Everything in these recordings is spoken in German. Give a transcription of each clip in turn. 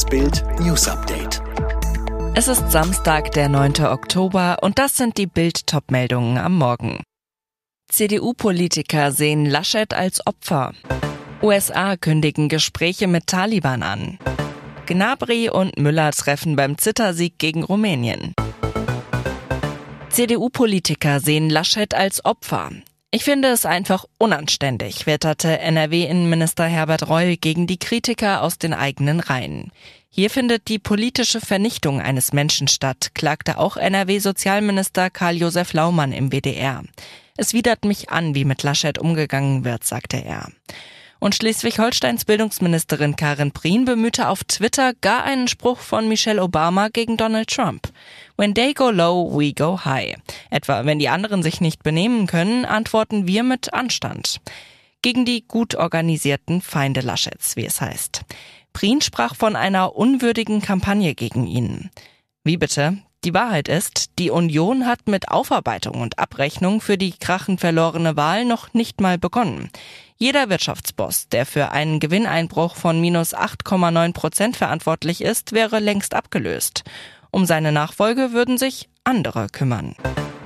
Das Bild News Update. Es ist Samstag, der 9. Oktober und das sind die Bild Topmeldungen am Morgen. CDU-Politiker sehen Laschet als Opfer. USA kündigen Gespräche mit Taliban an. Gnabry und Müller treffen beim Zittersieg gegen Rumänien. CDU-Politiker sehen Laschet als Opfer. Ich finde es einfach unanständig, wetterte NRW-Innenminister Herbert Reul gegen die Kritiker aus den eigenen Reihen. Hier findet die politische Vernichtung eines Menschen statt, klagte auch NRW-Sozialminister Karl-Josef Laumann im WDR. Es widert mich an, wie mit Laschet umgegangen wird, sagte er. Und Schleswig-Holsteins Bildungsministerin Karin Prien bemühte auf Twitter gar einen Spruch von Michelle Obama gegen Donald Trump. When they go low, we go high. Etwa, wenn die anderen sich nicht benehmen können, antworten wir mit Anstand. Gegen die gut organisierten Feinde Laschets, wie es heißt. Prien sprach von einer unwürdigen Kampagne gegen ihn. Wie bitte? Die Wahrheit ist, die Union hat mit Aufarbeitung und Abrechnung für die krachend verlorene Wahl noch nicht mal begonnen. Jeder Wirtschaftsboss, der für einen Gewinneinbruch von minus 8,9 Prozent verantwortlich ist, wäre längst abgelöst. Um seine Nachfolge würden sich andere kümmern.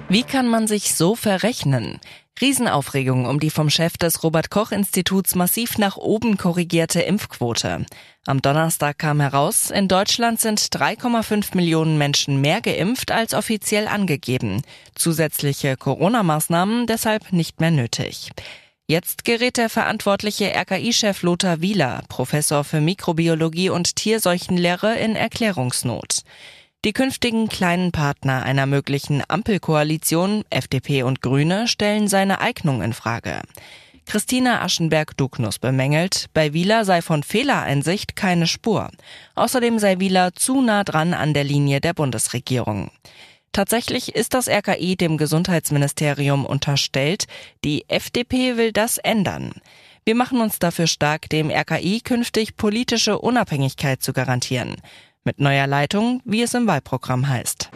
Wie kann man sich so verrechnen? Riesenaufregung um die vom Chef des Robert Koch Instituts massiv nach oben korrigierte Impfquote. Am Donnerstag kam heraus, in Deutschland sind 3,5 Millionen Menschen mehr geimpft als offiziell angegeben. Zusätzliche Corona-Maßnahmen deshalb nicht mehr nötig. Jetzt gerät der verantwortliche RKI-Chef Lothar Wieler, Professor für Mikrobiologie und Tierseuchenlehre, in Erklärungsnot. Die künftigen kleinen Partner einer möglichen Ampelkoalition, FDP und Grüne, stellen seine Eignung in Frage. Christina Aschenberg-Dugnus bemängelt, bei Wieler sei von Fehlereinsicht keine Spur. Außerdem sei Wieler zu nah dran an der Linie der Bundesregierung. Tatsächlich ist das RKI dem Gesundheitsministerium unterstellt. Die FDP will das ändern. Wir machen uns dafür stark, dem RKI künftig politische Unabhängigkeit zu garantieren. Mit neuer Leitung, wie es im Wahlprogramm heißt.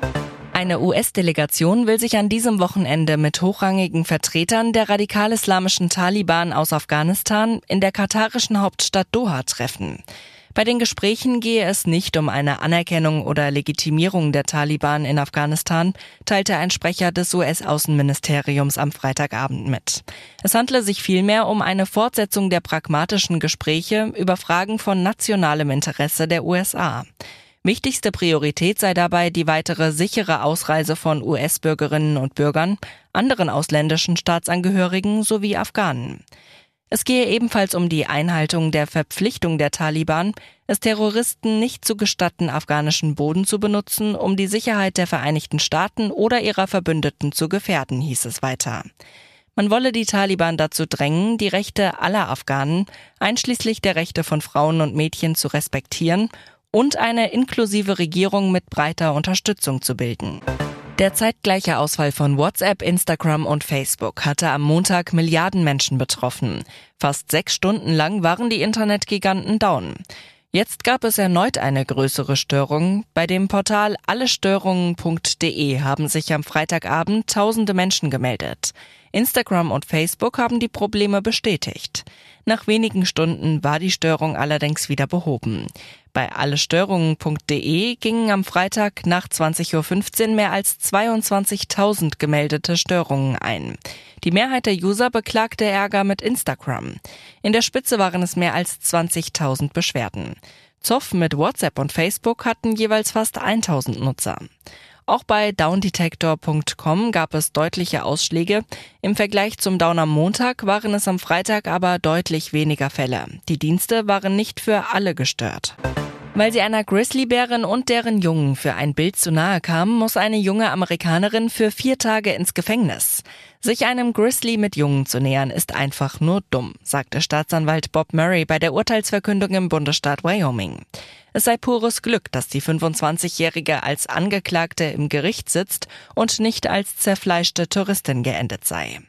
Eine US-Delegation will sich an diesem Wochenende mit hochrangigen Vertretern der radikal-islamischen Taliban aus Afghanistan in der katarischen Hauptstadt Doha treffen. Bei den Gesprächen gehe es nicht um eine Anerkennung oder Legitimierung der Taliban in Afghanistan, teilte ein Sprecher des US-Außenministeriums am Freitagabend mit. Es handle sich vielmehr um eine Fortsetzung der pragmatischen Gespräche über Fragen von nationalem Interesse der USA. Wichtigste Priorität sei dabei die weitere sichere Ausreise von US-Bürgerinnen und Bürgern, anderen ausländischen Staatsangehörigen sowie Afghanen. Es gehe ebenfalls um die Einhaltung der Verpflichtung der Taliban, es Terroristen nicht zu gestatten, afghanischen Boden zu benutzen, um die Sicherheit der Vereinigten Staaten oder ihrer Verbündeten zu gefährden, hieß es weiter. Man wolle die Taliban dazu drängen, die Rechte aller Afghanen, einschließlich der Rechte von Frauen und Mädchen, zu respektieren und eine inklusive Regierung mit breiter Unterstützung zu bilden. Der zeitgleiche Ausfall von WhatsApp, Instagram und Facebook hatte am Montag Milliarden Menschen betroffen. Fast sechs Stunden lang waren die Internetgiganten down. Jetzt gab es erneut eine größere Störung. Bei dem Portal allestörungen.de haben sich am Freitagabend tausende Menschen gemeldet. Instagram und Facebook haben die Probleme bestätigt. Nach wenigen Stunden war die Störung allerdings wieder behoben. Bei allestörungen.de gingen am Freitag nach 20.15 Uhr mehr als 22.000 gemeldete Störungen ein. Die Mehrheit der User beklagte Ärger mit Instagram. In der Spitze waren es mehr als 20.000 Beschwerden. Zoff mit WhatsApp und Facebook hatten jeweils fast 1000 Nutzer. Auch bei downdetector.com gab es deutliche Ausschläge. Im Vergleich zum Down am Montag waren es am Freitag aber deutlich weniger Fälle. Die Dienste waren nicht für alle gestört. Weil sie einer Grizzlybärin und deren Jungen für ein Bild zu nahe kam, muss eine junge Amerikanerin für vier Tage ins Gefängnis. Sich einem Grizzly mit Jungen zu nähern, ist einfach nur dumm, sagte Staatsanwalt Bob Murray bei der Urteilsverkündung im Bundesstaat Wyoming. Es sei pures Glück, dass die 25-Jährige als Angeklagte im Gericht sitzt und nicht als zerfleischte Touristin geendet sei.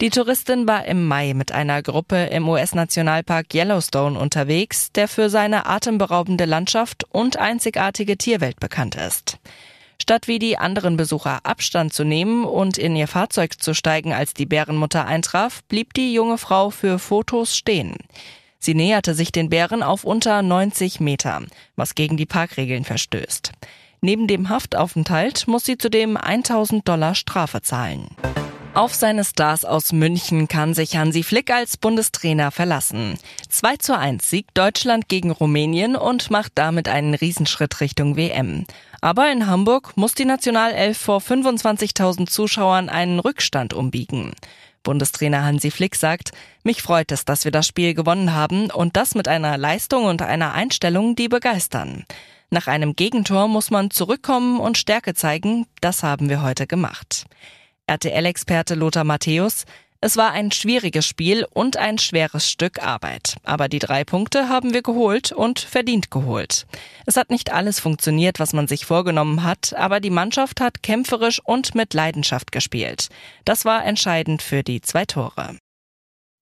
Die Touristin war im Mai mit einer Gruppe im US-Nationalpark Yellowstone unterwegs, der für seine atemberaubende Landschaft und einzigartige Tierwelt bekannt ist. Statt wie die anderen Besucher Abstand zu nehmen und in ihr Fahrzeug zu steigen, als die Bärenmutter eintraf, blieb die junge Frau für Fotos stehen. Sie näherte sich den Bären auf unter 90 Meter, was gegen die Parkregeln verstößt. Neben dem Haftaufenthalt muss sie zudem 1000 Dollar Strafe zahlen. Auf seine Stars aus München kann sich Hansi Flick als Bundestrainer verlassen. 2 zu 1 siegt Deutschland gegen Rumänien und macht damit einen Riesenschritt Richtung WM. Aber in Hamburg muss die Nationalelf vor 25.000 Zuschauern einen Rückstand umbiegen. Bundestrainer Hansi Flick sagt, mich freut es, dass wir das Spiel gewonnen haben und das mit einer Leistung und einer Einstellung, die begeistern. Nach einem Gegentor muss man zurückkommen und Stärke zeigen, das haben wir heute gemacht. RTL-Experte Lothar Matthäus. Es war ein schwieriges Spiel und ein schweres Stück Arbeit. Aber die drei Punkte haben wir geholt und verdient geholt. Es hat nicht alles funktioniert, was man sich vorgenommen hat, aber die Mannschaft hat kämpferisch und mit Leidenschaft gespielt. Das war entscheidend für die zwei Tore.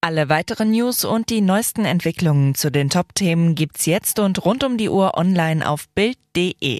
Alle weiteren News und die neuesten Entwicklungen zu den Top-Themen gibt's jetzt und rund um die Uhr online auf Bild.de.